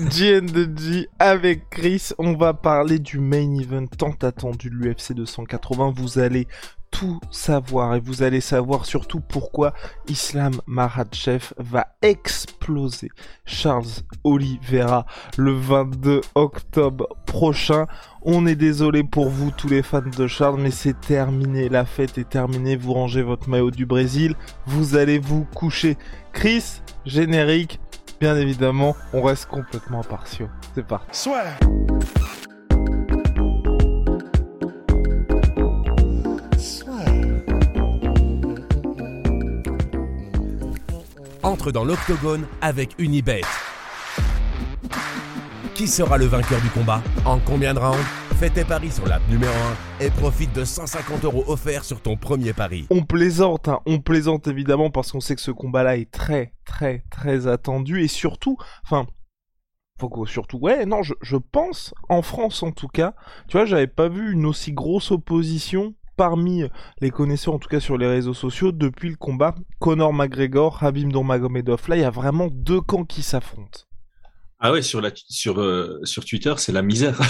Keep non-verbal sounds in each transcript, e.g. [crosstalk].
GN2G avec Chris, on va parler du main event tant attendu de l'UFC 280. Vous allez tout savoir et vous allez savoir surtout pourquoi Islam Makhachev va exploser Charles Oliveira le 22 octobre prochain. On est désolé pour vous tous les fans de Charles mais c'est terminé, la fête est terminée, vous rangez votre maillot du Brésil, vous allez vous coucher. Chris, générique, bien évidemment, on reste complètement impartiaux. C'est parti. Soit. Entre dans l'octogone avec Unibet. Qui sera le vainqueur du combat? En combien de rounds? Fais tes paris sur l'app numéro 1 et profite de 150 euros offerts sur ton premier pari. On plaisante, hein, on plaisante évidemment parce qu'on sait que ce combat-là est très, très, très attendu et surtout, enfin, faut que surtout, ouais, non, je, pense, en France en tout cas, tu vois, j'avais pas vu une aussi grosse opposition parmi les connaisseurs, en tout cas sur les réseaux sociaux, depuis le combat Conor McGregor, Habib Nurmagomedov. Là, il y a vraiment deux camps qui s'affrontent. Ah ouais, sur la sur euh, sur Twitter, c'est la misère.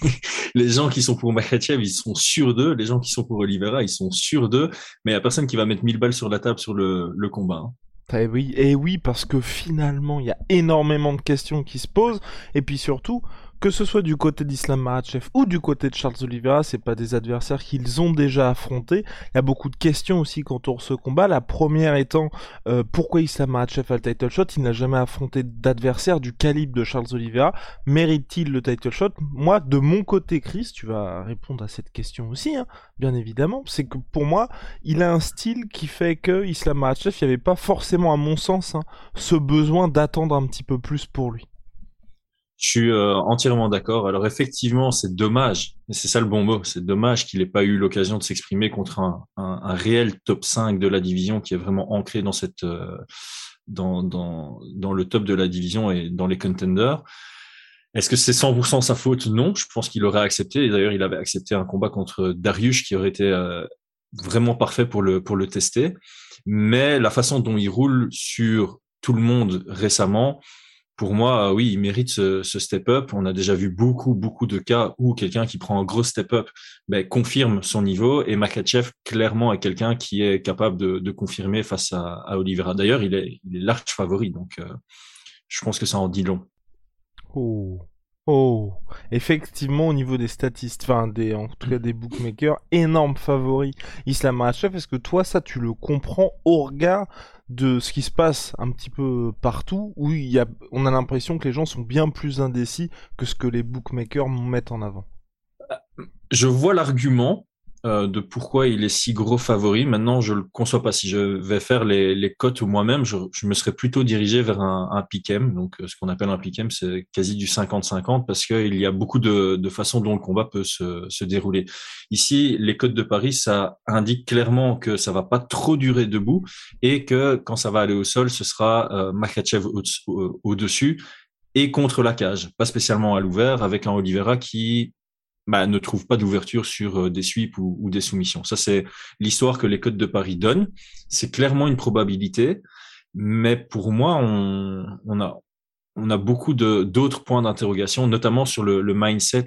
[laughs] les gens qui sont pour Makhachev, ils sont sûrs d'eux. Les gens qui sont pour Oliveira, ils sont sûrs d'eux. Mais il a personne qui va mettre 1000 balles sur la table sur le, le combat. Hein. Eh oui, et oui, parce que finalement, il y a énormément de questions qui se posent. Et puis surtout, que ce soit du côté d'Islam Makhachev ou du côté de Charles Oliveira, c'est pas des adversaires qu'ils ont déjà affrontés. Il y a beaucoup de questions aussi quant à ce combat. La première étant euh, pourquoi Islam Makhachev a le title shot? Il n'a jamais affronté d'adversaire du calibre de Charles Oliveira. Mérite-t-il le title shot? Moi, de mon côté, Chris, tu vas répondre à cette question aussi, hein, bien évidemment. C'est que pour moi, il a un style qui fait que Islam Makhachev, il n'y avait pas forcément, à mon sens, hein, ce besoin d'attendre un petit peu plus pour lui. Je suis euh, entièrement d'accord. Alors effectivement, c'est dommage, et c'est ça le bon mot, c'est dommage qu'il n'ait pas eu l'occasion de s'exprimer contre un, un, un, réel top 5 de la division qui est vraiment ancré dans cette euh, dans, dans, dans le top de la division et dans les contenders. Est-ce que c'est 100% sa faute? Non, je pense qu'il aurait accepté. Et d'ailleurs, il avait accepté un combat contre Darius qui aurait été euh, vraiment parfait pour le pour le tester. Mais la façon dont il roule sur tout le monde récemment, pour moi, oui, il mérite ce, ce step-up. On a déjà vu beaucoup, beaucoup de cas où quelqu'un qui prend un gros step-up ben, confirme son niveau. Et Makachev, clairement, est quelqu'un qui est capable de, de confirmer face à, à Oliveira. D'ailleurs, il est, il est favori. Donc, euh, je pense que ça en dit long. Oh. Oh, effectivement, au niveau des statistiques, enfin, des, en tout cas des bookmakers, énorme favori Islam Makhachev. Est-ce que toi, ça, tu le comprends au regard de ce qui se passe un petit peu partout, où il y a, on a l'impression que les gens sont bien plus indécis que ce que les bookmakers mettent en avant? Je vois l'argument, euh, de pourquoi il est si gros favori. Maintenant, je le conçois pas. Si je vais faire les, les cotes moi-même, je, je, me serais plutôt dirigé vers un, un pick'em. Donc, euh, ce qu'on appelle un pick'em, c'est quasi du 50-50 parce qu'il y a beaucoup de, de façons dont le combat peut se, se dérouler. Ici, les cotes de Paris, ça indique clairement que ça va pas trop durer debout et que quand ça va aller au sol, ce sera euh, au-dessus et contre la cage, pas spécialement à l'ouvert, avec un Oliveira qui bah, ne trouve pas d'ouverture sur euh, des sweeps ou, des soumissions. Ça, c'est l'histoire que les codes de Paris donnent. C'est clairement une probabilité, mais pour moi, on, on a, on a beaucoup d'autres points d'interrogation, notamment sur le, le mindset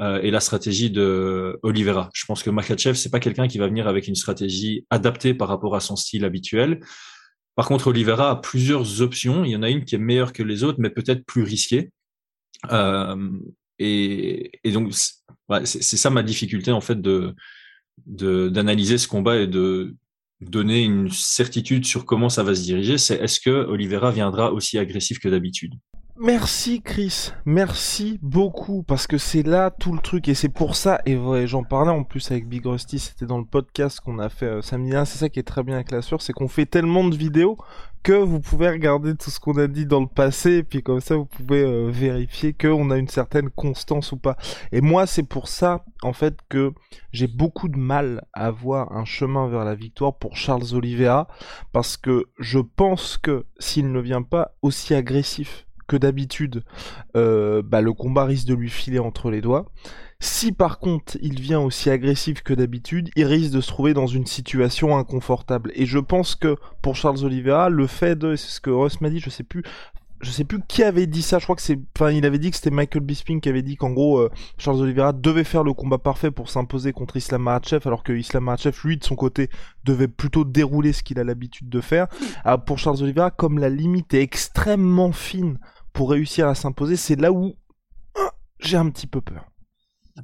euh, et la stratégie de Oliveira. Je pense que Makachev, c'est pas quelqu'un qui va venir avec une stratégie adaptée par rapport à son style habituel. Par contre, Oliveira a plusieurs options. Il y en a une qui est meilleure que les autres, mais peut-être plus risquée. Euh, et, donc, c'est ça ma difficulté en fait d'analyser ce combat et de donner une certitude sur comment ça va se diriger. C'est est-ce que Oliveira viendra aussi agressif que d'habitude? Merci Chris, merci beaucoup parce que c'est là tout le truc et c'est pour ça et j'en parlais en plus avec Big Rusty c'était dans le podcast qu'on a fait euh, samedi c'est ça qui est très bien avec la c'est qu'on fait tellement de vidéos que vous pouvez regarder tout ce qu'on a dit dans le passé et puis comme ça vous pouvez euh, vérifier qu'on a une certaine constance ou pas. Et moi c'est pour ça en fait que j'ai beaucoup de mal à voir un chemin vers la victoire pour Charles Oliveira parce que je pense que s'il ne vient pas aussi agressif d'habitude, euh, bah, le combat risque de lui filer entre les doigts. Si par contre il vient aussi agressif que d'habitude, il risque de se trouver dans une situation inconfortable. Et je pense que pour Charles Oliveira, le fait de, c'est ce que Ross m'a dit, je sais plus, je sais plus qui avait dit ça, je crois que c'est, enfin, il avait dit que c'était Michael Bisping qui avait dit qu'en gros, euh, Charles Oliveira devait faire le combat parfait pour s'imposer contre Islam Makhachev, alors que Islam Makhachev, lui, de son côté, devait plutôt dérouler ce qu'il a l'habitude de faire. Ah, pour Charles Oliveira, comme la limite est extrêmement fine pour réussir à s'imposer, c'est là où ah, j'ai un petit peu peur.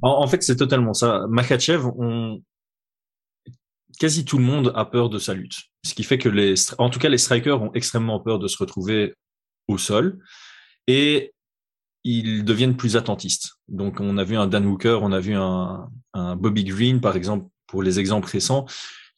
En, fait, c'est totalement ça. Makachev, on... quasi tout le monde a peur de sa lutte. Ce qui fait que les, en tout cas, les strikers ont extrêmement peur de se retrouver au sol et ils deviennent plus attentistes. Donc, on a vu un Dan Hooker, on a vu un Bobby Green, par exemple, pour les exemples récents,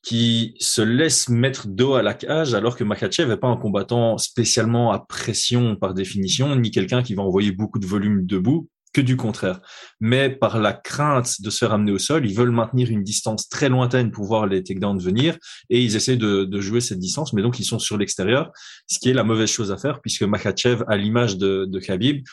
qui se laisse mettre dos à la cage alors que Makachev n'est pas un combattant spécialement à pression par définition, ni quelqu'un qui va envoyer beaucoup de volume debout, que du contraire. Mais par la crainte de se faire amener au sol, ils veulent maintenir une distance très lointaine pour voir les takedowns venir et ils essaient de, de jouer cette distance, mais donc ils sont sur l'extérieur, ce qui est la mauvaise chose à faire puisque Makachev, à l'image de, de Khabib,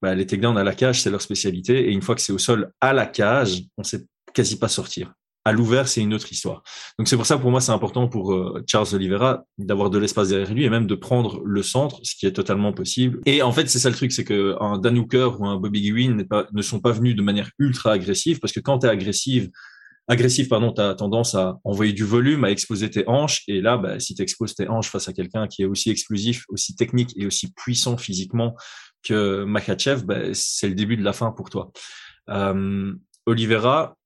bah, les takedowns à la cage, c'est leur spécialité et une fois que c'est au sol à la cage, on sait quasi pas sortir à l'ouvert, c'est une autre histoire. Donc c'est pour ça, pour moi, c'est important pour euh, Charles Oliveira d'avoir de l'espace derrière lui et même de prendre le centre, ce qui est totalement possible. Et en fait, c'est ça le truc, c'est que un Dan Hooker ou un Bobby Gwynn ne sont pas venus de manière ultra agressive, parce que quand tu es agressive, agressif, pardon, tu as tendance à envoyer du volume, à exposer tes hanches. Et là, bah, si tu exposes tes hanches face à quelqu'un qui est aussi explosif, aussi technique et aussi puissant physiquement que Makachev, bah, c'est le début de la fin pour toi. Euh, Oliveira,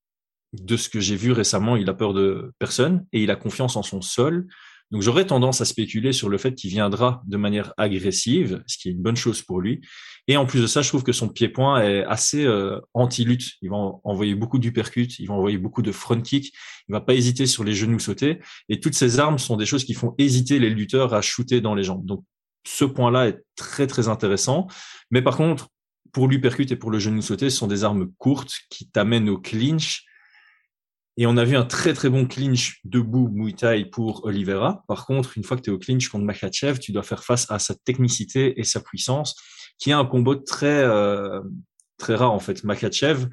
de ce que j'ai vu récemment, il a peur de personne et il a confiance en son sol. Donc j'aurais tendance à spéculer sur le fait qu'il viendra de manière agressive, ce qui est une bonne chose pour lui. Et en plus de ça, je trouve que son pied-point est assez euh, anti-lutte. Il va envoyer beaucoup d'uppercuts, il va envoyer beaucoup de front kick, il va pas hésiter sur les genoux sautés. Et toutes ces armes sont des choses qui font hésiter les lutteurs à shooter dans les jambes. Donc ce point-là est très très intéressant. Mais par contre, pour l'uppercut et pour le genou sauté, ce sont des armes courtes qui t'amènent au clinch et on a vu un très très bon clinch debout Muay Thai pour Oliveira. Par contre, une fois que tu es au clinch contre Makhachev, tu dois faire face à sa technicité et sa puissance, qui est un combo très euh, très rare en fait. Makhachev,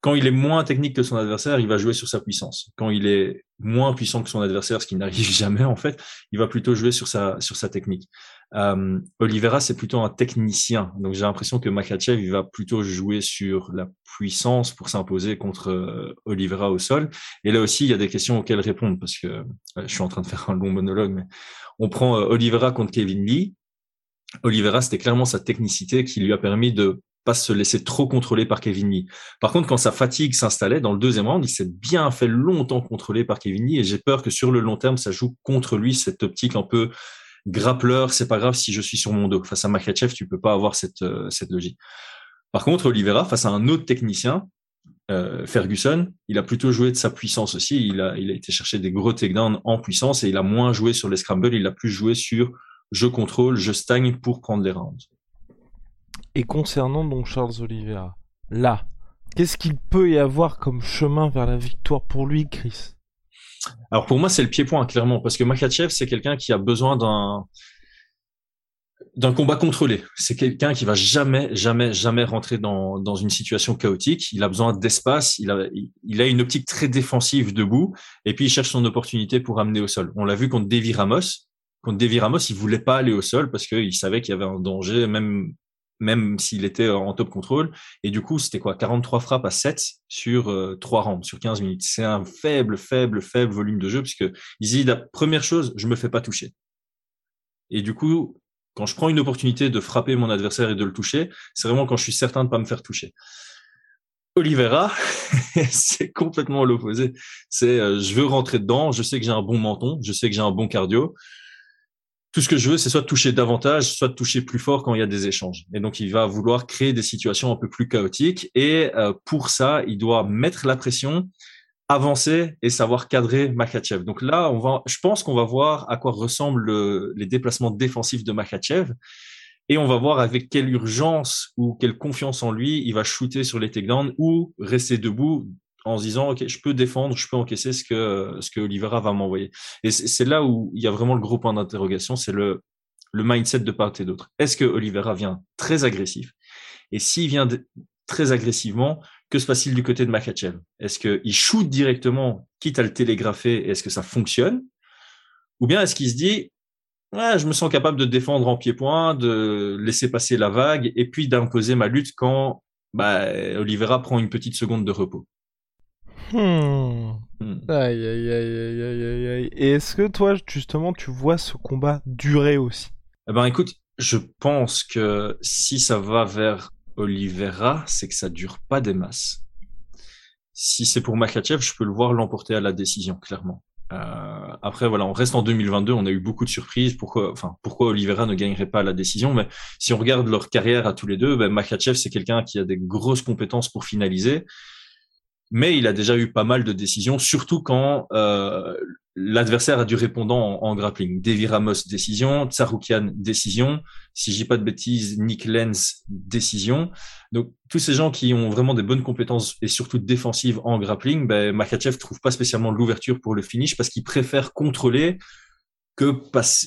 quand il est moins technique que son adversaire, il va jouer sur sa puissance. Quand il est moins puissant que son adversaire, ce qui n'arrive [laughs] jamais en fait, il va plutôt jouer sur sa sur sa technique. Euh, Oliveira, c'est plutôt un technicien, donc j'ai l'impression que Makachev il va plutôt jouer sur la puissance pour s'imposer contre euh, Oliveira au sol. Et là aussi, il y a des questions auxquelles répondre parce que euh, je suis en train de faire un long monologue, mais on prend euh, Oliveira contre Kevin Lee. Oliveira, c'était clairement sa technicité qui lui a permis de pas se laisser trop contrôler par Kevin Lee. Par contre, quand sa fatigue s'installait dans le deuxième round, il s'est bien fait longtemps contrôler par Kevin Lee et j'ai peur que sur le long terme, ça joue contre lui cette optique un peu grappleur, c'est pas grave si je suis sur mon dos. Face à Makachev, tu peux pas avoir cette, euh, cette logique. Par contre, Oliveira, face à un autre technicien, euh, Ferguson, il a plutôt joué de sa puissance aussi. Il a, il a été chercher des gros takedowns en puissance et il a moins joué sur les scrambles. Il a plus joué sur je contrôle, je stagne pour prendre les rounds. Et concernant donc Charles Oliveira, là, qu'est-ce qu'il peut y avoir comme chemin vers la victoire pour lui, Chris? Alors pour moi, c'est le pied-point, clairement, parce que Makachev, c'est quelqu'un qui a besoin d'un combat contrôlé. C'est quelqu'un qui va jamais, jamais, jamais rentrer dans, une situation chaotique. Il a besoin d'espace. Il a, il a une optique très défensive debout. Et puis, il cherche son opportunité pour amener au sol. On l'a vu contre Davy Ramos. Contre Davy Ramos, il voulait pas aller au sol parce qu'il savait qu'il y avait un danger, même même s'il était en top contrôle. Et du coup, c'était quoi 43 frappes à 7 sur euh, 3 rounds, sur 15 minutes. C'est un faible, faible, faible volume de jeu, puisque il dit la première chose, je me fais pas toucher. Et du coup, quand je prends une opportunité de frapper mon adversaire et de le toucher, c'est vraiment quand je suis certain de pas me faire toucher. Oliveira, [laughs] c'est complètement l'opposé. C'est euh, je veux rentrer dedans, je sais que j'ai un bon menton, je sais que j'ai un bon cardio, tout ce que je veux, c'est soit toucher davantage, soit toucher plus fort quand il y a des échanges. Et donc, il va vouloir créer des situations un peu plus chaotiques. Et euh, pour ça, il doit mettre la pression, avancer et savoir cadrer Makachev. Donc là, on va, je pense qu'on va voir à quoi ressemblent les déplacements défensifs de Makachev. Et on va voir avec quelle urgence ou quelle confiance en lui il va shooter sur les takedowns ou rester debout en se disant ok je peux défendre je peux encaisser ce que ce que Oliveira va m'envoyer. Et c'est là où il y a vraiment le gros point d'interrogation c'est le le mindset de part et d'autre. Est-ce que Oliveira vient très agressif? Et s'il vient très agressivement que se passe-t-il du côté de Makachev est-ce qu'il shoot directement quitte à le télégrapher est-ce que ça fonctionne? Ou bien est-ce qu'il se dit ouais, je me sens capable de défendre en pied-point de laisser passer la vague et puis d'imposer ma lutte quand bah, Oliveira prend une petite seconde de repos? Hmm. hmm. Aïe, aïe, aïe, aïe, aïe, aïe. Et est-ce que toi, justement, tu vois ce combat durer aussi? Eh ben, écoute, je pense que si ça va vers Oliveira, c'est que ça dure pas des masses. Si c'est pour Makachev, je peux le voir l'emporter à la décision, clairement. Euh, après, voilà, on reste en 2022, on a eu beaucoup de surprises. Pourquoi, enfin, pourquoi Oliveira ne gagnerait pas la décision? Mais si on regarde leur carrière à tous les deux, ben, Makachev, c'est quelqu'un qui a des grosses compétences pour finaliser mais il a déjà eu pas mal de décisions, surtout quand euh, l'adversaire a du répondant en, grappling. Davy Ramos, décision. Tsaroukian, décision. Si je dis pas de bêtises, Nick Lenz, décision. Donc, tous ces gens qui ont vraiment des bonnes compétences et surtout défensives en grappling, ben, Makachev trouve pas spécialement l'ouverture pour le finish parce qu'il préfère contrôler que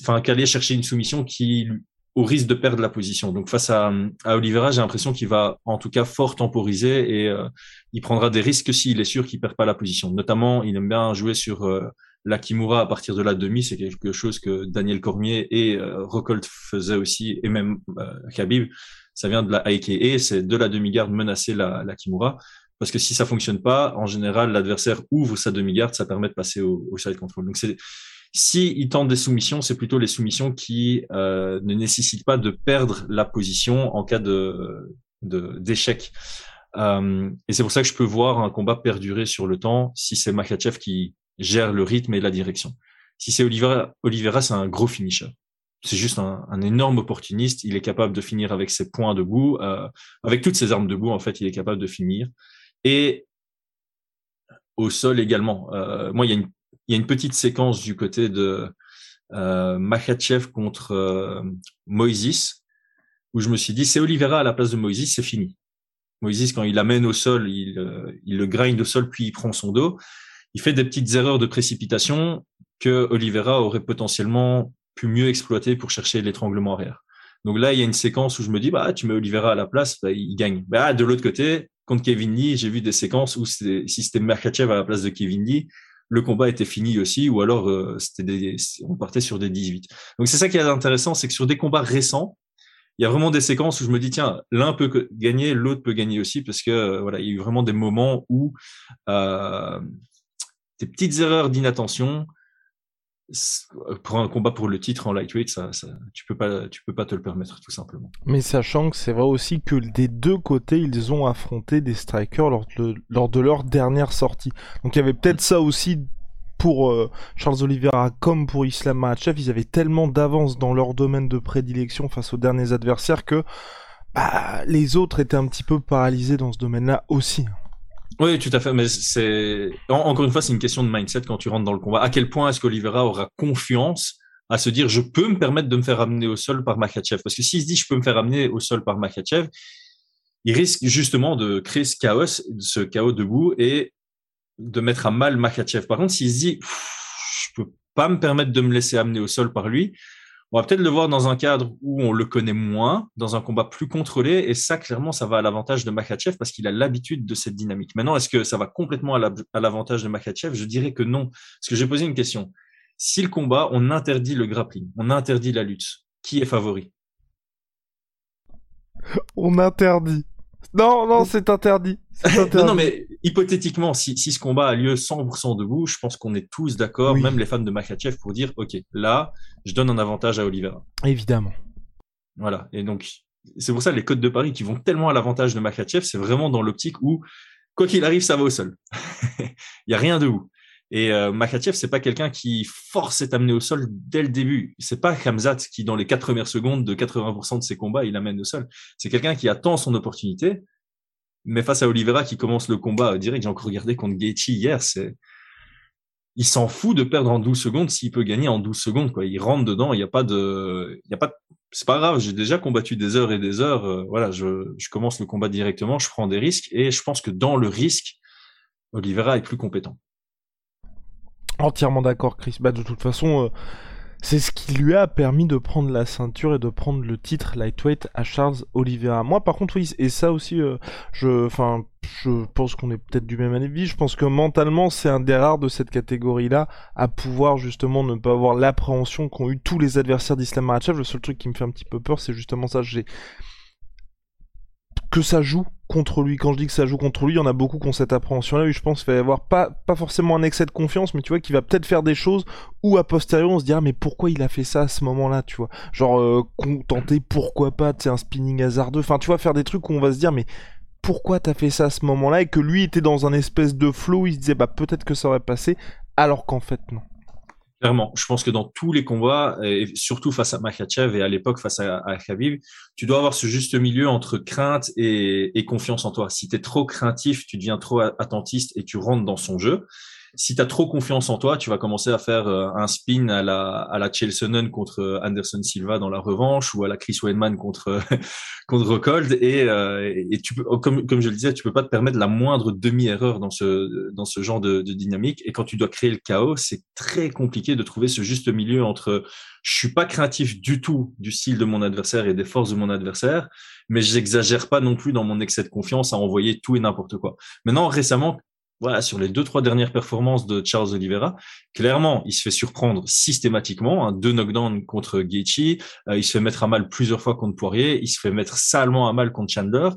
enfin, qu'aller chercher une soumission qui au risque de perdre la position. Donc face à, à Oliveira, j'ai l'impression qu'il va en tout cas fort temporiser et euh, il prendra des risques s'il est sûr qu'il perd pas la position. Notamment, il aime bien jouer sur euh, la Kimura à partir de la demi, c'est quelque chose que Daniel Cormier et euh, Rocolt faisaient aussi, et même euh, Khabib. Ça vient de la et c'est de la demi-garde menacer la, la Kimura. Parce que si ça fonctionne pas, en général, l'adversaire ouvre sa demi-garde, ça permet de passer au, au side control. Donc c'est si il tente des soumissions, c'est plutôt les soumissions qui euh, ne nécessitent pas de perdre la position en cas de d'échec. Euh, et c'est pour ça que je peux voir un combat perdurer sur le temps si c'est Makachev qui gère le rythme et la direction. Si c'est Oliveira, Oliveira c'est un gros finisher. C'est juste un, un, énorme opportuniste. Il est capable de finir avec ses points debout, euh, avec toutes ses armes debout. En fait, il est capable de finir. Et au sol également. Euh, moi, il y a une il y a une petite séquence du côté de euh, Makachev contre euh, où je me suis dit c'est Oliveira à la place de Moïsis, c'est fini. Moïsis quand il l'amène au sol, il, euh, il le grind au sol puis il prend son dos. Il fait des petites erreurs de précipitation que Oliveira aurait potentiellement pu mieux exploiter pour chercher l'étranglement arrière. Donc là, il y a une séquence où je me dis, bah, tu mets Oliveira à la place, bah, il gagne. Bah, de l'autre côté, contre Kevin Lee, j'ai vu des séquences où si c'était Makachev à la place de Kevin Lee, le combat était fini aussi, ou alors euh, on partait sur des 18. Donc c'est ça qui est intéressant, c'est que sur des combats récents, il y a vraiment des séquences où je me dis tiens, l'un peut gagner, l'autre peut gagner aussi, parce que euh, voilà, il y a eu vraiment des moments où euh, des petites erreurs d'inattention pour un combat pour le titre en lightweight, tu peux pas, tu peux pas te le permettre tout simplement. Mais sachant que c'est vrai aussi que des deux côtés, ils ont affronté des strikers lors de, lors de leur dernière sortie. Donc il y avait peut-être ça aussi pour euh, Charles Oliveira comme pour Islam Makhachev, ils avaient tellement d'avance dans leur domaine de prédilection face aux derniers adversaires que bah, les autres étaient un petit peu paralysés dans ce domaine-là aussi. Oui, tout à fait. Mais c'est encore une fois, c'est une question de mindset quand tu rentres dans le combat. À quel point est-ce qu'Olivera aura confiance à se dire je peux me permettre de me faire amener au sol par Makachev Parce que s'il se dit je peux me faire amener au sol par Makachev, il risque justement de créer ce chaos, ce chaos debout et de mettre à mal Makachev. Par contre, s'il se dit je peux pas me permettre de me laisser amener au sol par lui, on va peut-être le voir dans un cadre où on le connaît moins, dans un combat plus contrôlé, et ça, clairement, ça va à l'avantage de Makachev parce qu'il a l'habitude de cette dynamique. Maintenant, est-ce que ça va complètement à l'avantage de Makachev Je dirais que non. Parce que j'ai posé une question. Si le combat, on interdit le grappling, on interdit la lutte, qui est favori? On interdit. Non, non, c'est interdit. [laughs] non, non, mais hypothétiquement, si, si ce combat a lieu 100% debout, je pense qu'on est tous d'accord, même les fans de Makachev, pour dire, OK, là, je donne un avantage à Oliveira. Évidemment. Voilà. Et donc, c'est pour ça les codes de Paris qui vont tellement à l'avantage de Makachev, c'est vraiment dans l'optique où, quoi qu'il arrive, ça va au sol. [laughs] Il y a rien debout. Et euh, Makachev, c'est pas quelqu'un qui force cet amené au sol dès le début. C'est pas Khamzat qui, dans les quatre premières secondes de 80% de ses combats, il amène au sol. C'est quelqu'un qui attend son opportunité. Mais face à Oliveira qui commence le combat direct, j'ai encore regardé contre Gaethje hier, c'est il s'en fout de perdre en 12 secondes s'il peut gagner en 12 secondes. Il rentre dedans, il n'y a pas de il y a pas c'est pas grave, j'ai déjà combattu des heures et des heures, euh, voilà, je, je commence le combat directement, je prends des risques et je pense que dans le risque Oliveira est plus compétent. Entièrement d'accord, Chris. Bah, de toute façon, euh, c'est ce qui lui a permis de prendre la ceinture et de prendre le titre lightweight à Charles Oliveira. Moi, par contre, oui, et ça aussi, euh, je, enfin, je pense qu'on est peut-être du même avis. Je pense que mentalement, c'est un des rares de cette catégorie-là à pouvoir justement ne pas avoir l'appréhension qu'ont eu tous les adversaires d'Islam Makhachev. Le seul truc qui me fait un petit peu peur, c'est justement ça. Que ça joue contre lui. Quand je dis que ça joue contre lui, il y en a beaucoup qui ont cette appréhension-là. je pense qu'il va y avoir pas, forcément un excès de confiance, mais tu vois, qu'il va peut-être faire des choses où a posteriori on se dira, mais pourquoi il a fait ça à ce moment-là, tu vois? Genre, euh, contenter, pourquoi pas, tu un spinning hasardeux. Enfin, tu vois, faire des trucs où on va se dire, mais pourquoi t'as fait ça à ce moment-là? Et que lui était dans un espèce de flow, il se disait, bah peut-être que ça aurait passé, alors qu'en fait, non. Clairement, je pense que dans tous les combats, et surtout face à Makhachev et à l'époque face à, à Khabib, tu dois avoir ce juste milieu entre crainte et, et confiance en toi. Si tu es trop craintif, tu deviens trop attentiste et tu rentres dans son jeu si tu as trop confiance en toi, tu vas commencer à faire euh, un spin à la, à la Chelseanen contre euh, Anderson Silva dans la revanche ou à la Chris Weidman contre, [laughs] contre Rockhold. Et, euh, et tu peux, comme, comme je le disais, tu peux pas te permettre la moindre demi-erreur dans ce, dans ce genre de, de dynamique. Et quand tu dois créer le chaos, c'est très compliqué de trouver ce juste milieu entre je suis pas craintif du tout du style de mon adversaire et des forces de mon adversaire, mais j'exagère pas non plus dans mon excès de confiance à envoyer tout et n'importe quoi. Maintenant, récemment, voilà, sur les deux, trois dernières performances de Charles Oliveira, clairement, il se fait surprendre systématiquement. Hein, deux knockdowns contre Gaethje, euh, il se fait mettre à mal plusieurs fois contre Poirier, il se fait mettre salement à mal contre Chandler.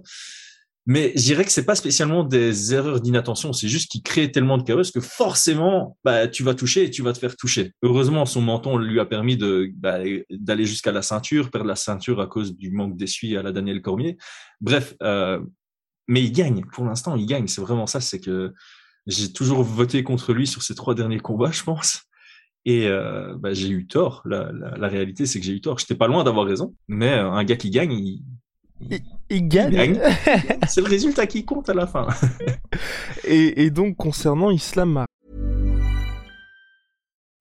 Mais je dirais que c'est pas spécialement des erreurs d'inattention, c'est juste qu'il crée tellement de chaos que forcément, bah, tu vas toucher et tu vas te faire toucher. Heureusement, son menton lui a permis de bah, d'aller jusqu'à la ceinture, perdre la ceinture à cause du manque d'essuie à la Daniel Cormier. Bref, euh, mais il gagne. Pour l'instant, il gagne. C'est vraiment ça. C'est que j'ai toujours voté contre lui sur ces trois derniers combats, je pense. Et euh, bah, j'ai eu tort. La, la, la réalité, c'est que j'ai eu tort. J'étais pas loin d'avoir raison. Mais euh, un gars qui gagne, il, il, il gagne. gagne. [laughs] c'est le résultat qui compte à la fin. et, et donc, concernant Islam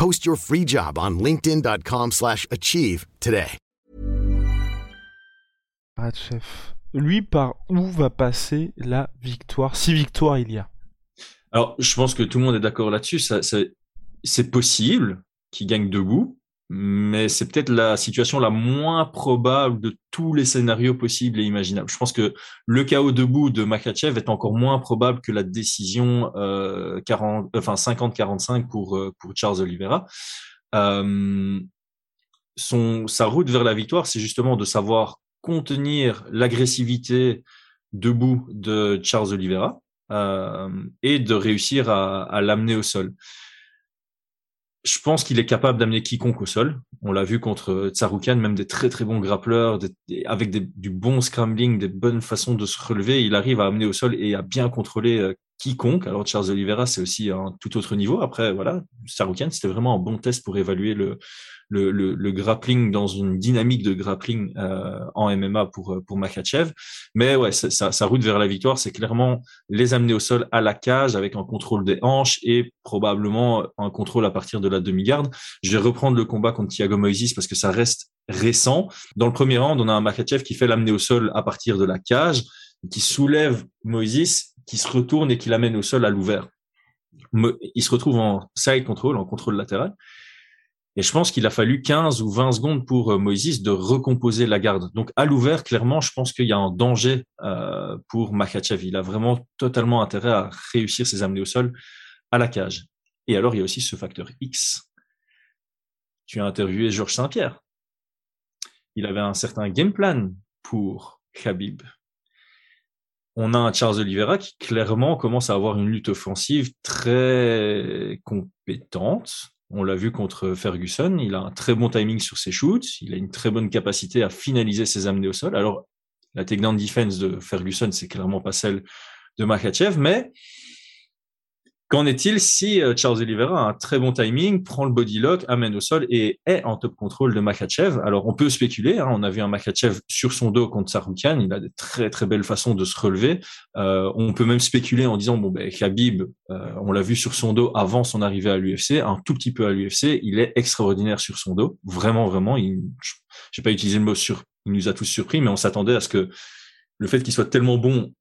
Post your free job on linkedin.com/achieve today. chef. Lui, par où va passer la victoire? Si victoire il y a. Alors, je pense que tout le monde est d'accord là-dessus. Ça, ça, c'est possible qu'il gagne debout, mais c'est peut-être la situation la moins probable de tous les scénarios possibles et imaginables. Je pense que le chaos debout de Makachev est encore moins probable que la décision euh, 40, enfin 50-45 pour euh, pour Charles Oliveira. Euh, son sa route vers la victoire, c'est justement de savoir contenir l'agressivité debout de Charles Oliveira euh, et de réussir à l'amener au sol je pense qu'il est capable d'amener quiconque au sol. On l'a vu contre Tsaroukan, même des très très bons grappleurs, avec du bon scrambling, des bonnes façons de se relever. Il arrive à amener au sol et à bien contrôler euh, quiconque. Alors Charles Oliveira, c'est aussi un tout autre niveau. Après, voilà, Tsaroukan, c'était vraiment un bon test pour évaluer le, le, le, le, grappling dans une dynamique de grappling euh, en MMA pour pour Makachev. Mais ouais, sa, sa route vers la victoire, c'est clairement les amener au sol à la cage avec un contrôle des hanches et probablement un contrôle à partir de la demi-garde. Je vais reprendre le combat contre Thiago Moises parce que ça reste récent. Dans le premier round, on a un Makachev qui fait l'amener au sol à partir de la cage, qui soulève Moises, qui se retourne et qui l'amène au sol à l'ouvert. Il se retrouve en side control, en contrôle latéral. Et je pense qu'il a fallu 15 ou 20 secondes pour euh, Moïse de recomposer la garde. Donc à l'ouvert, clairement, je pense qu'il y a un danger euh, pour Makachev. Il a vraiment totalement intérêt à réussir ses amener au sol à la cage. Et alors, il y a aussi ce facteur X. tu as interviewé Georges Saint-Pierre. Il avait un certain game plan pour Khabib. On a un Charles Oliveira qui clairement commence à avoir une lutte offensive très compétente. On l'a vu contre Ferguson, il a un très bon timing sur ses shoots, il a une très bonne capacité à finaliser ses amenés au sol. Alors, la takedown defense de Ferguson, c'est clairement pas celle de Makachev, mais Qu'en est-il si euh, Charles Oliveira a un très bon timing, prend le body lock, amène au sol et est en top contrôle de Makachev? Alors on peut spéculer, hein, on a vu un Makachev sur son dos contre Saroukian, il a des très très belles façons de se relever. Euh, on peut même spéculer en disant bon ben Khabib, euh, on l'a vu sur son dos avant son arrivée à l'UFC, un tout petit peu à l'UFC, il est extraordinaire sur son dos, vraiment vraiment. Il, j'ai pas utilisé le mot sur, il nous a tous surpris, mais on s'attendait à ce que le fait qu'il soit tellement bon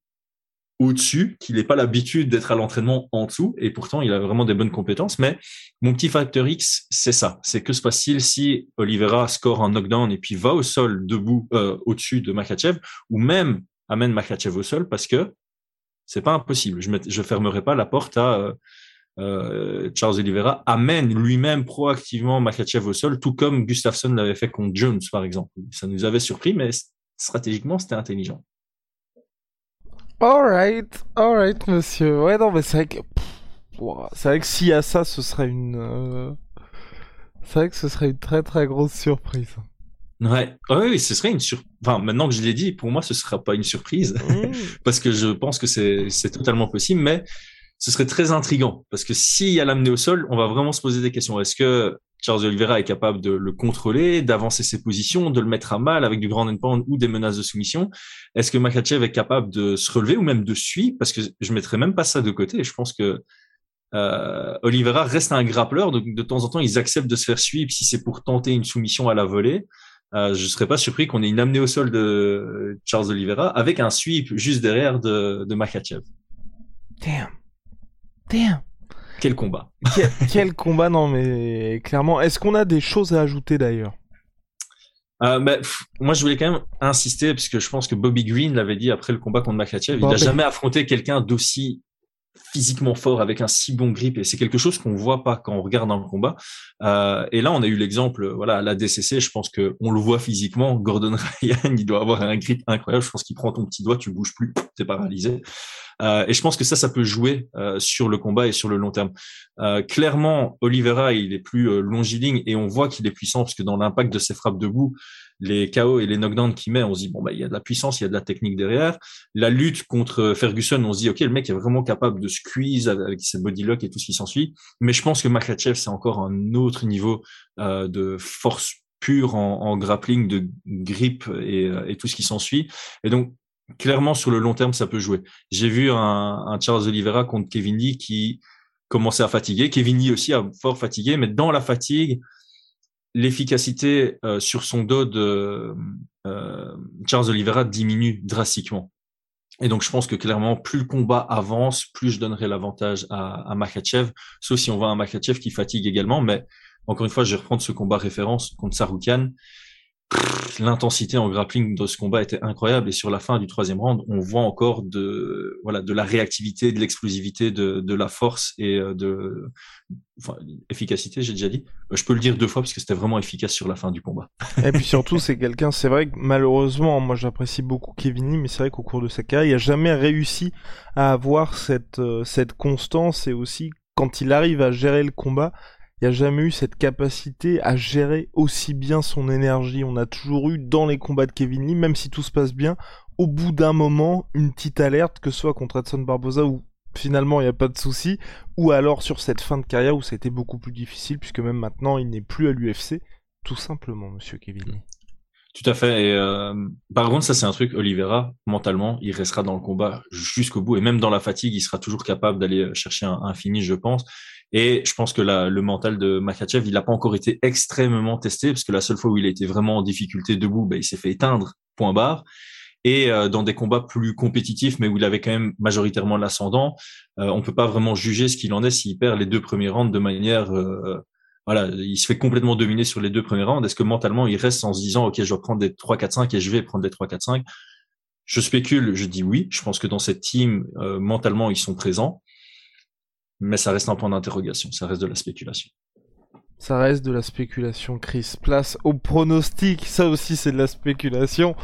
au-dessus, qu'il n'ait pas l'habitude d'être à l'entraînement en dessous, et pourtant il a vraiment des bonnes compétences. Mais mon petit facteur X, c'est ça. C'est que se passe-t-il si Oliveira score un knockdown et puis va au sol debout euh, au-dessus de Makachev, ou même amène Makachev au sol, parce que c'est pas impossible. Je ne fermerai pas la porte à euh, euh, Charles Oliveira amène lui-même proactivement Makachev au sol, tout comme Gustafsson l'avait fait contre Jones, par exemple. Ça nous avait surpris, mais stratégiquement, c'était intelligent. Alright, alright, monsieur. Ouais, non, mais c'est vrai que. C'est vrai que s'il y a ça, ce serait une. Euh, c'est vrai que ce serait une très très grosse surprise. Ouais, oui, ce serait une surprise. Enfin, maintenant que je l'ai dit, pour moi, ce sera pas une surprise. Mmh. [laughs] parce que je pense que c'est totalement possible, mais ce serait très intrigant. Parce que s'il y a l'amener au sol, on va vraiment se poser des questions. Est-ce que Charles Oliveira est capable de le contrôler, d'avancer ses positions, de le mettre à mal avec du grand pound ou des menaces de soumission. Est-ce que Makachev est capable de se relever ou même de suivre? Parce que je mettrais même pas ça de côté. Je pense que euh, Oliveira reste un grappleur, donc de temps en temps, ils acceptent de se faire suivre si c'est pour tenter une soumission à la volée. Euh, je serais pas surpris qu'on ait une amenée au sol de Charles Oliveira avec un sweep juste derrière de, de Makachev. Damn. Damn. Quel combat. quel, combat, non, mais clairement. Est-ce qu'on a des choses à ajouter d'ailleurs? Euh, bah, moi, je voulais quand même insister, parce que je pense que Bobby Green l'avait dit après le combat contre Makachev, il n'a jamais affronté quelqu'un d'aussi physiquement fort avec un si bon grip et c'est quelque chose qu'on voit pas quand on regarde un combat. Euh, et là, on a eu l'exemple, voilà, la DCC. Je pense que on le voit physiquement. Gordon [laughs] Ryan, il doit avoir un grip incroyable. Je pense qu'il prend ton petit doigt, tu bouges plus, t'es paralysé. Euh, et je pense que ça, ça peut jouer euh, sur le combat et sur le long terme. Euh, clairement, Oliveira, il est plus euh, longiligne et on voit qu'il est puissant parce que dans l'impact de ses frappes debout, les KO et les knockdowns qu'il met, on se dit bon bah il y a de la puissance, il y a de la technique derrière. La lutte contre Ferguson, on se dit ok le mec est vraiment capable de squeeze avec ses body lock et tout ce qui s'ensuit. Mais je pense que Makachev c'est encore un autre niveau euh, de force pure en, en, grappling, de grip et, et tout ce qui s'ensuit. Et donc clairement sur le long terme ça peut jouer. J'ai vu un, Charles Oliveira contre Kevin Lee qui commençait à fatiguer. Kevin Lee aussi a fort fatigué, mais dans la fatigue, l'efficacité euh, sur son dos de euh, Charles Oliveira diminue drastiquement. Et donc, je pense que clairement, plus le combat avance, plus je donnerai l'avantage à, à Makachev, sauf si on voit un Makachev qui fatigue également. Mais encore une fois, je vais reprendre ce combat référence contre Saroukian l'intensité en grappling de ce combat était incroyable et sur la fin du troisième round, on voit encore de voilà de la réactivité, de l'explosivité, de, de la force et euh, de enfin, efficacité. J'ai déjà dit. Euh, je peux le dire deux fois parce que c'était vraiment efficace sur la fin du combat. [laughs] Et puis surtout, c'est quelqu'un. C'est vrai que malheureusement, moi j'apprécie beaucoup Kevin mais c'est vrai qu'au cours de sa carrière, il a jamais réussi à avoir cette euh, cette constance et aussi quand il arrive à gérer le combat, il n'y a jamais eu cette capacité à gérer aussi bien son énergie. On a toujours eu dans les combats de Kevin Lee, même si tout se passe bien, au bout d'un moment, une petite alerte, que ce soit contre Edson Barboza où finalement il n'y a pas de souci, ou alors sur cette fin de carrière où ça a été beaucoup plus difficile, puisque même maintenant il n'est plus à l'UFC, tout simplement, monsieur Kevin Lee. Tout à fait. Euh, par contre, ça c'est un truc, Oliveira, mentalement, il restera dans le combat jusqu'au bout, et même dans la fatigue, il sera toujours capable d'aller chercher un, un je pense. Et je pense que le mental de Makachev, il n'a pas encore été extrêmement testé, parce que la seule fois où il a été vraiment en difficulté debout, ben, il s'est fait éteindre, point barre. Et euh, dans des combats plus compétitifs, mais où il avait quand même majoritairement l'ascendant, euh, on peut pas vraiment juger ce qu'il en est s'il perd les deux premiers rounds de manière... Euh, voilà, il se fait complètement dominer sur les deux premiers rounds. Est-ce que mentalement, il reste en se disant, OK, je dois prendre des 3-4-5 et je vais prendre des 3-4-5 Je spécule, je dis oui. Je pense que dans cette team, euh, mentalement, ils sont présents mais ça reste un point d'interrogation, ça reste de la spéculation. Ça reste de la spéculation, Chris. Place au pronostic. Ça aussi, c'est de la spéculation.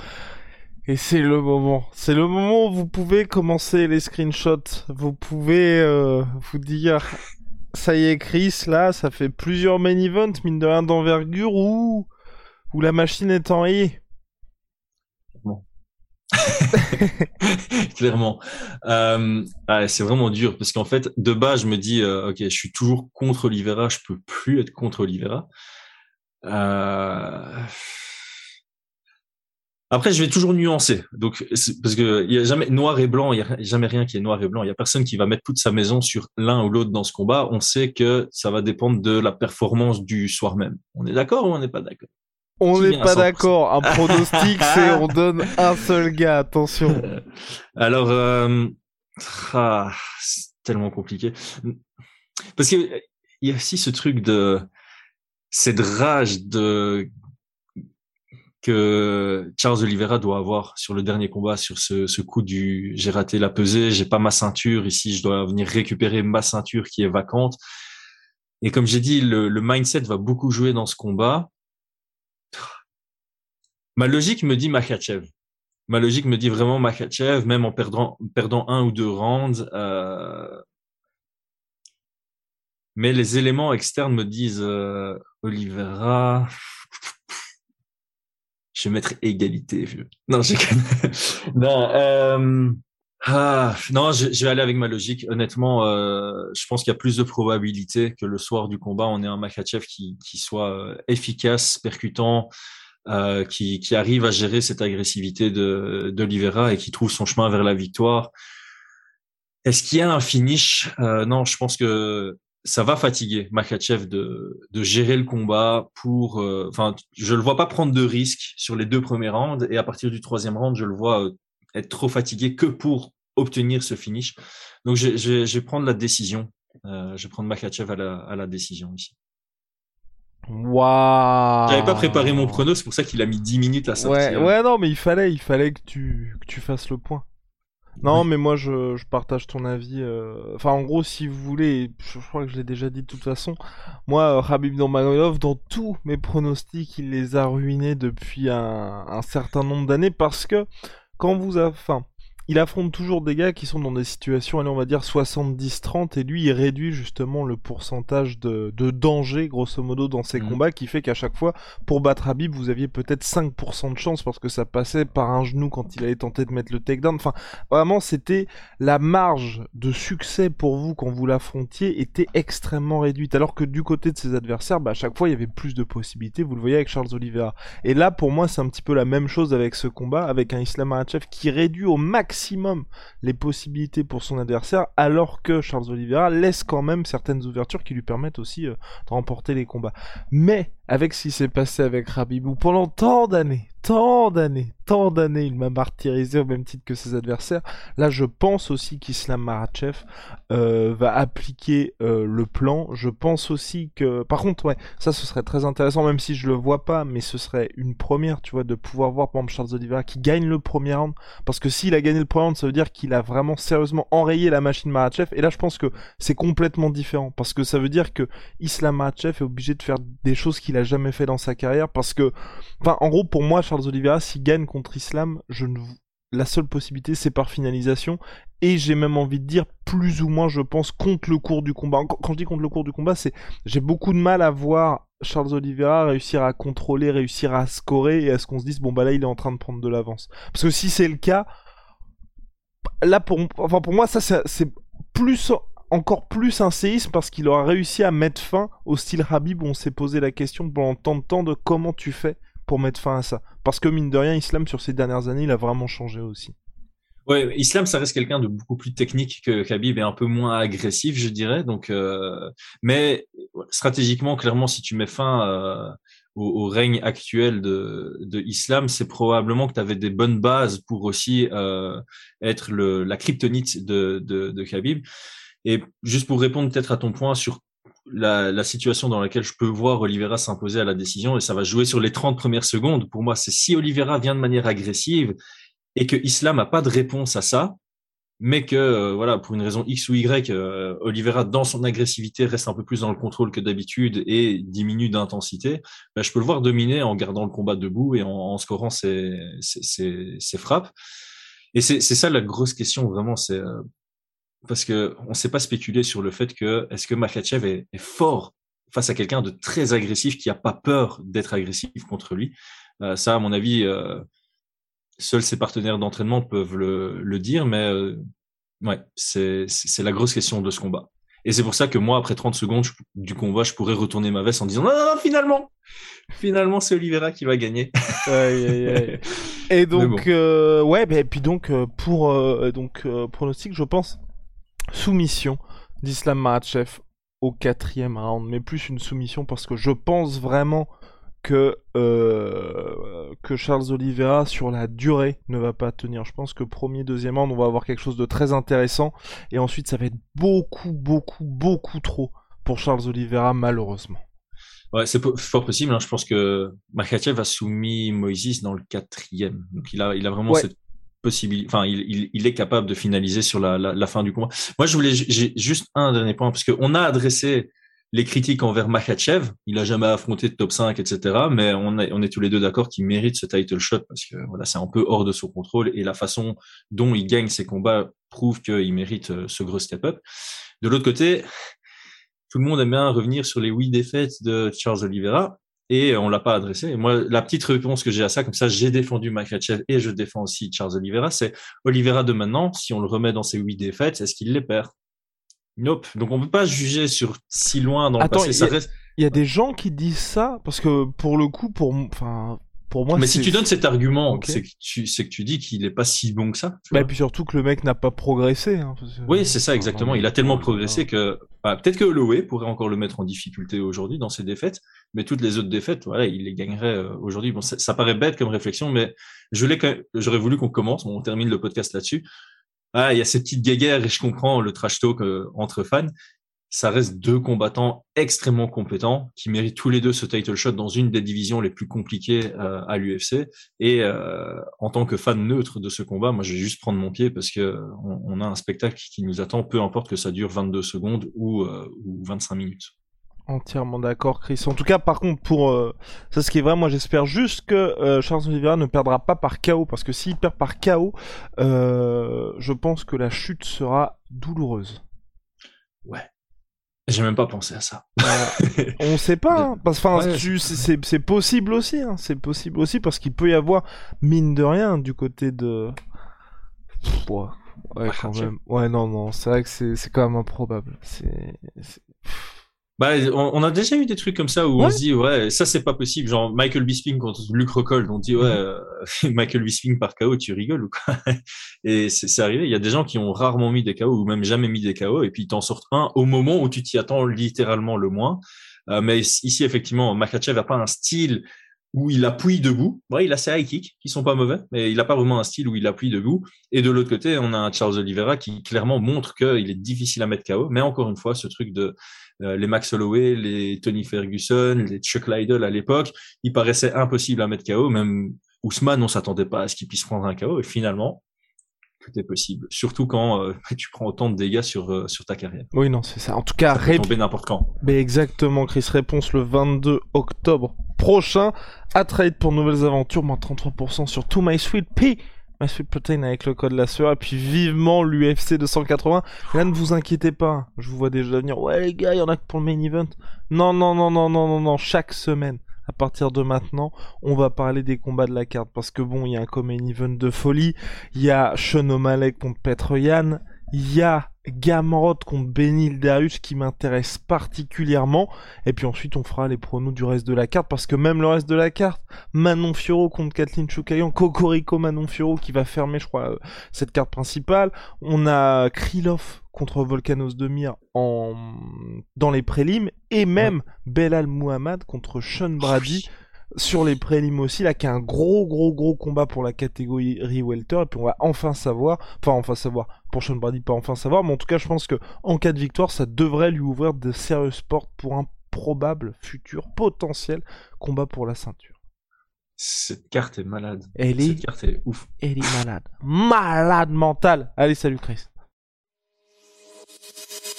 Et c'est le moment. C'est le moment où vous pouvez commencer les screenshots. Vous pouvez euh, vous dire, ça y est, Chris, là, ça fait plusieurs main events, mine de rien, d'envergure, où, où la machine est en I. [laughs] Clairement. Euh, c'est vraiment dur parce qu'en fait, de base, je me dis, euh, ok, je suis toujours contre Oliveira, je peux plus être contre Oliveira. Euh... Après, je vais toujours nuancer. Donc, parce que il y a jamais noir et blanc, il y a jamais rien qui est noir et blanc. Il y a personne qui va mettre toute sa maison sur l'un ou l'autre dans ce combat. On sait que ça va dépendre de la performance du soir même. On est d'accord ou on n'est pas d'accord? On n'est pas d'accord. Un pronostic, c'est on donne un seul gars. Attention. [laughs] Alors, euh, ah, c'est tellement compliqué. Parce que il y a aussi ce truc de cette rage de que Charles Oliveira doit avoir sur le dernier combat, sur ce, ce coup du j'ai raté la pesée, j'ai pas ma ceinture ici, je dois venir récupérer ma ceinture qui est vacante. Et comme j'ai dit, le, le, mindset va beaucoup jouer dans ce combat. Ma logique me dit Makachev. Ma logique me dit vraiment Makachev, même en perdant, perdant un ou deux rounds. Euh... Mais les éléments externes me disent euh, Oliveira je vais mettre égalité. Non, je... [laughs] non, euh... ah, non, je, vais aller avec ma logique. Honnêtement, euh, je pense qu'il y a plus de probabilité que le soir du combat, on ait un Makachev qui, soit efficace, percutant, euh, qui, qui arrive à gérer cette agressivité de d'Olivera et qui trouve son chemin vers la victoire. Est-ce qu'il y a un finish? Euh, Non, je pense que ça va fatiguer Makachev de, de gérer le combat pour. Euh, enfin, je le vois pas prendre de risques sur les deux premiers rounds et à partir du troisième round, je le vois euh, être trop fatigué que pour obtenir ce finish. Donc, je, je, je vais prendre la décision. Je vais prendre Makachev à la, à la décision ici. Waouh J'avais pas préparé mon prono, c'est pour ça qu'il a mis 10 minutes à sortir. Ouais, ouais, non, mais il fallait, il fallait que tu, que tu fasses le point. Non, oui. mais moi je, je, partage ton avis. Euh... Enfin, en gros, si vous voulez, je, je crois que je l'ai déjà dit de toute façon. Moi, euh, Habib Nurmagomedov, dans tous mes pronostics, il les a ruinés depuis un, un certain nombre d'années parce que quand vous avez, enfin, il affronte toujours des gars qui sont dans des situations, allez, on va dire 70-30, et lui, il réduit justement le pourcentage de, de danger, grosso modo, dans ses mmh. combats, qui fait qu'à chaque fois, pour battre Habib, vous aviez peut-être 5% de chance parce que ça passait par un genou quand il allait tenter de mettre le takedown. Enfin, vraiment, c'était la marge de succès pour vous quand vous l'affrontiez était extrêmement réduite. Alors que du côté de ses adversaires, bah, à chaque fois, il y avait plus de possibilités. Vous le voyez avec Charles Oliveira. Et là, pour moi, c'est un petit peu la même chose avec ce combat, avec un Islam Makhachev qui réduit au max les possibilités pour son adversaire, alors que Charles Oliveira laisse quand même certaines ouvertures qui lui permettent aussi euh, de remporter les combats. Mais avec ce qui s'est passé avec Rabibou pendant tant d'années, tant d'années, tant d'années, il m'a martyrisé au même titre que ses adversaires. Là, je pense aussi qu'Islam Marachev euh, va appliquer euh, le plan. Je pense aussi que, par contre, ouais, ça, ce serait très intéressant, même si je le vois pas, mais ce serait une première, tu vois, de pouvoir voir, par exemple, Charles Oliveira qui gagne le premier round, parce que s'il a gagné le premier round, ça veut dire qu'il a vraiment sérieusement enrayé la machine Marachev. Et là, je pense que c'est complètement différent, parce que ça veut dire que Islam Marachev est obligé de faire des choses qu'il jamais fait dans sa carrière, parce que, enfin, en gros, pour moi, Charles Oliveira, s'il gagne contre Islam, je ne la seule possibilité c'est par finalisation. Et j'ai même envie de dire plus ou moins je pense contre le cours du combat. Quand je dis contre le cours du combat c'est j'ai beaucoup de mal à voir Charles Oliveira réussir à contrôler réussir à scorer et à ce qu'on se dise bon bah là il est en train de prendre de l'avance. Parce que si c'est le cas là pour enfin pour moi ça c'est plus encore plus un séisme parce qu'il aura réussi à mettre fin au style Habib où on s'est posé la question pendant tant de temps de comment tu fais pour mettre fin à ça. Parce que mine de rien, Islam sur ces dernières années, il a vraiment changé aussi. Ouais, Islam, ça reste quelqu'un de beaucoup plus technique que Khabib et un peu moins agressif, je dirais. Donc, euh, mais stratégiquement, clairement, si tu mets fin euh, au, règne actuel de, de Islam, c'est probablement que tu avais des bonnes bases pour aussi euh, être la kryptonite de, de, de Khabib. Et juste pour répondre peut-être à ton point sur la, situation dans laquelle je peux voir Oliveira s'imposer à la décision et ça va jouer sur les 30 premières secondes. Pour moi, c'est si Oliveira vient de manière agressive et que Islam n'a pas de réponse à ça, mais que euh, voilà pour une raison X ou Y, euh, Oliveira dans son agressivité reste un peu plus dans le contrôle que d'habitude et diminue d'intensité, ben, je peux le voir dominer en gardant le combat debout et en, en scorant ses, frappes. Et c'est ça la grosse question vraiment, c'est euh, parce que on ne s'est pas spéculé sur le fait que est-ce que Makachev est, est, fort face à quelqu'un de très agressif qui a pas peur d'être agressif contre lui? Euh, ça, à mon avis, euh, seuls ses partenaires d'entraînement peuvent le, le, dire, mais euh, ouais, c'est la grosse question de ce combat. Et c'est pour ça que moi, après 30 secondes du combat, je pourrais retourner ma veste en disant non, non, non finalement, finalement, c'est Oliveira qui va gagner. aïe, aïe, aïe. [laughs] Et donc, bon. euh, ouais, bah, et puis donc, pour euh, donc, euh, pronostic, je pense, soumission d'Islam Makhachev au quatrième round, mais plus une soumission parce que je pense vraiment que, euh, que Charles Oliveira sur la durée ne va pas tenir. Je pense que premier, deuxième round, on va avoir quelque chose de très intéressant et ensuite ça va être beaucoup, beaucoup, beaucoup trop pour Charles Oliveira malheureusement. Ouais, c'est fort possible. Hein. Je pense que Makhachev a soumis Moïse dans le quatrième. Donc il a, il a vraiment ouais. cette Enfin, il, est capable de finaliser sur la, fin du combat. Moi, je voulais, juste un dernier point parce qu'on a adressé les critiques envers Makhachev. Il a jamais affronté de top 5, etc. Mais on, on est tous les deux d'accord qu'il mérite ce title shot parce que voilà, c'est un peu hors de son contrôle et la façon dont il gagne ses combats prouve qu'il mérite euh, ce gros step-up. De l'autre côté, tout le monde aime bien revenir sur les oui défaites de Charles Oliveira et on l'a pas adressé. Et moi, la petite réponse que j'ai à ça, comme ça, j'ai défendu Makhachev et je défends aussi Charles Oliveira, c'est Oliveira de maintenant, si on le remet dans ses huit défaites, est-ce qu'il les perd? Nope. Donc on peut pas juger sur si loin dans le Attends, passé. Ça reste... Il y a des gens qui disent ça parce que pour le coup, pour enfin. Pour moi, mais si tu donnes cet argument, okay. c'est que tu c'est que tu dis qu'il est pas si bon que ça. Bah, et puis surtout que le mec n'a pas progressé. Hein, parce. Oui, c'est ça exactement. Il a tellement progressé que bah, peut-être que Holloway pourrait encore le mettre en difficulté aujourd'hui dans ses défaites, mais toutes les autres défaites, voilà, il les gagnerait euh, aujourd'hui. Bon, ça, paraît bête comme réflexion, mais j'aurais voulu qu'on commence, on termine le podcast là-dessus. Ah, il y a ces petites guéguerres et je comprends le trash talk euh, entre fans. Ça reste deux combattants extrêmement compétents qui méritent tous les deux ce title shot dans une des divisions les plus compliquées euh, à l'UFC. Et en tant que fan neutre de ce combat, moi je vais juste prendre mon pied parce que on, on a un spectacle qui nous attend, peu importe que ça dure 22 secondes ou 25 minutes. Entièrement d'accord, Chris. En tout cas, par contre, pour euh, ça, ce qui est vrai, moi, j'espère juste que euh, Charles Oliveira ne perdra pas par KO, parce que s'il perd par KO, euh, je pense que la chute sera douloureuse. Ouais. J'ai même pas pensé à ça. [laughs] on sait pas, hein, parce enfin, ouais. c'est possible aussi, hein, c'est possible aussi parce qu'il peut y avoir mine de rien du côté de. Pff, ouais, ouais, quand même. Ouais, non, non, c'est vrai que c'est quand même improbable. C'est. Bah, on, on, a déjà eu des trucs comme ça où ouais. on se dit ouais ça c'est pas possible. Genre Michael Bisping contre Luke Rockhold on dit ouais euh, [laughs] Michael Bisping par KO tu rigoles ou quoi? [laughs] Et c'est arrivé. Il y a des gens qui ont rarement mis des KO ou même jamais mis des KO et puis ils t'en sortent un au moment où tu t'y attends littéralement le moins. Euh, mais ici effectivement Makachev a pas un style où il appuie debout. Ouais, il a ses high kicks qui sont pas mauvais, mais il a pas vraiment un style où il appuie debout. Et de l'autre côté, on a Charles Oliveira qui clairement montre qu'il est difficile à mettre KO. Mais encore une fois, ce truc de euh, les Max Holloway, les Tony Ferguson, les Chuck Liddell à l'époque, il paraissait impossible à mettre KO. Même Ousmane, on s'attendait pas à ce qu'il puisse prendre un KO. Et finalement, tout est possible. Surtout quand euh, [laughs] tu prends autant de dégâts sur, euh, sur ta carrière. Oui, non, c'est ça. En tout cas, ça tomber n'importe quand. Mais exactement, Chris. Réponse le 22 octobre prochain. À trade pour nouvelles aventures, moins 33% sur tout My Sweet P. My Sweet Protein avec le code la sueur. Et puis vivement l'UFC 280. Là, ne vous inquiétez pas. Je vous vois déjà venir. Ouais, les gars, il y en a que pour le main event. Non, non, non, non, non, non, non. Chaque semaine à partir de maintenant, on va parler des combats de la carte. Parce que bon, il y a un common event de folie. Il y a Sean contre Petr Yan. Il y a Gamrot contre Benil Darius qui m'intéresse particulièrement. Et puis ensuite, on fera les pronos du reste de la carte. Parce que même le reste de la carte, Manon Fioro contre Kathleen Choukayan, Cocorico Manon Fioro qui va fermer, je crois, cette carte principale. On a Krylov contre Volcanos de Mir en... dans les prélims. Et même ouais. Belal Muhammad contre Sean Brady. Oh, sur les prélims aussi, là, qui a un gros, gros, gros combat pour la catégorie welter, et puis on va enfin savoir, enfin, enfin savoir, pour Sean Brady, pas enfin savoir, mais en tout cas, je pense que en cas de victoire, ça devrait lui ouvrir de sérieuses portes pour un probable futur potentiel combat pour la ceinture. Cette carte est malade. Elle est, Cette carte est ouf. elle est malade. Malade mentale. Allez, salut Chris.